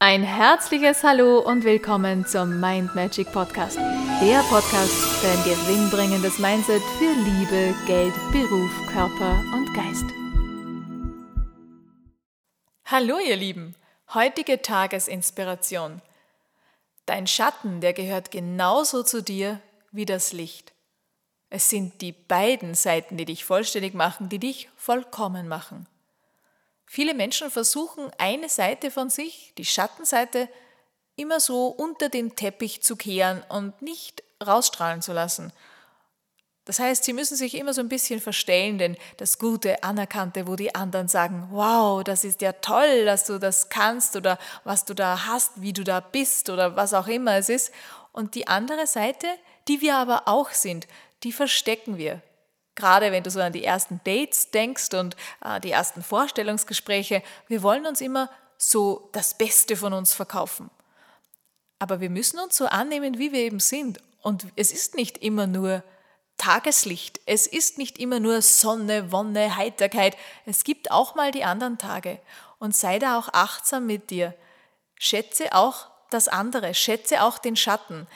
Ein herzliches Hallo und willkommen zum Mind Magic Podcast. Der Podcast für ein gewinnbringendes Mindset für Liebe, Geld, Beruf, Körper und Geist. Hallo ihr Lieben, heutige Tagesinspiration. Dein Schatten, der gehört genauso zu dir wie das Licht. Es sind die beiden Seiten, die dich vollständig machen, die dich vollkommen machen. Viele Menschen versuchen eine Seite von sich, die Schattenseite, immer so unter den Teppich zu kehren und nicht rausstrahlen zu lassen. Das heißt, sie müssen sich immer so ein bisschen verstellen, denn das Gute, Anerkannte, wo die anderen sagen, wow, das ist ja toll, dass du das kannst oder was du da hast, wie du da bist oder was auch immer es ist. Und die andere Seite, die wir aber auch sind, die verstecken wir. Gerade wenn du so an die ersten Dates denkst und äh, die ersten Vorstellungsgespräche, wir wollen uns immer so das Beste von uns verkaufen. Aber wir müssen uns so annehmen, wie wir eben sind. Und es ist nicht immer nur Tageslicht, es ist nicht immer nur Sonne, Wonne, Heiterkeit. Es gibt auch mal die anderen Tage. Und sei da auch achtsam mit dir. Schätze auch das andere, schätze auch den Schatten.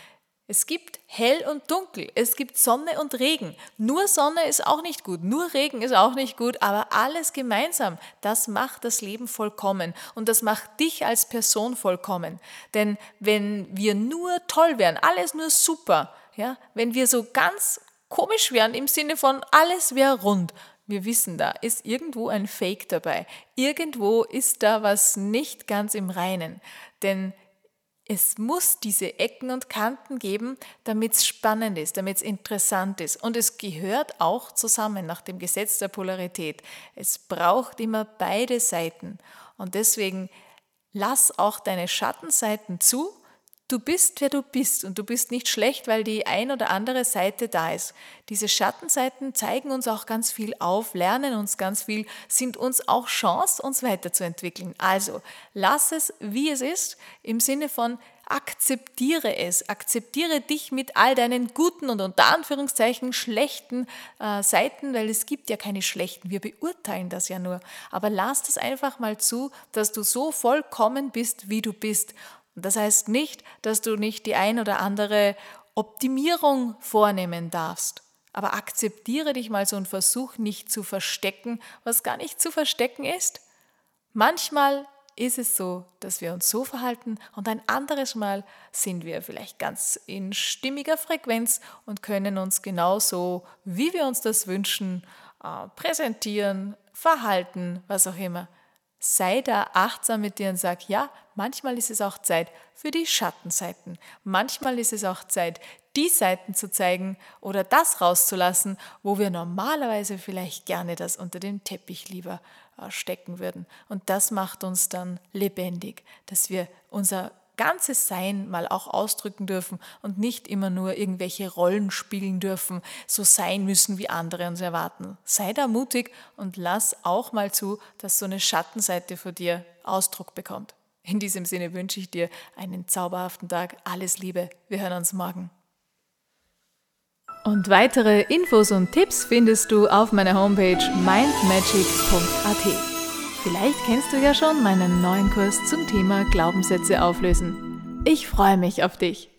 Es gibt hell und dunkel, es gibt Sonne und Regen. Nur Sonne ist auch nicht gut, nur Regen ist auch nicht gut, aber alles gemeinsam, das macht das Leben vollkommen und das macht dich als Person vollkommen. Denn wenn wir nur toll wären, alles nur super, ja, wenn wir so ganz komisch wären im Sinne von alles wäre rund, wir wissen, da ist irgendwo ein Fake dabei. Irgendwo ist da was nicht ganz im Reinen. Denn es muss diese Ecken und Kanten geben, damit es spannend ist, damit es interessant ist. Und es gehört auch zusammen nach dem Gesetz der Polarität. Es braucht immer beide Seiten. Und deswegen lass auch deine Schattenseiten zu Du bist, wer du bist und du bist nicht schlecht, weil die ein oder andere Seite da ist. Diese Schattenseiten zeigen uns auch ganz viel auf, lernen uns ganz viel, sind uns auch Chance, uns weiterzuentwickeln. Also lass es, wie es ist, im Sinne von akzeptiere es, akzeptiere dich mit all deinen guten und unter Anführungszeichen schlechten äh, Seiten, weil es gibt ja keine schlechten, wir beurteilen das ja nur. Aber lass das einfach mal zu, dass du so vollkommen bist, wie du bist und das heißt nicht, dass du nicht die ein oder andere Optimierung vornehmen darfst. Aber akzeptiere dich mal so und versuch nicht zu verstecken, was gar nicht zu verstecken ist. Manchmal ist es so, dass wir uns so verhalten und ein anderes Mal sind wir vielleicht ganz in stimmiger Frequenz und können uns genauso, wie wir uns das wünschen, äh, präsentieren, verhalten, was auch immer sei da achtsam mit dir und sag, ja, manchmal ist es auch Zeit für die Schattenseiten. Manchmal ist es auch Zeit, die Seiten zu zeigen oder das rauszulassen, wo wir normalerweise vielleicht gerne das unter dem Teppich lieber äh, stecken würden. Und das macht uns dann lebendig, dass wir unser ganzes Sein mal auch ausdrücken dürfen und nicht immer nur irgendwelche Rollen spielen dürfen, so sein müssen, wie andere uns erwarten. Sei da mutig und lass auch mal zu, dass so eine Schattenseite vor dir Ausdruck bekommt. In diesem Sinne wünsche ich dir einen zauberhaften Tag. Alles Liebe. Wir hören uns morgen. Und weitere Infos und Tipps findest du auf meiner Homepage mindmagics.at. Vielleicht kennst du ja schon meinen neuen Kurs zum Thema Glaubenssätze auflösen. Ich freue mich auf dich.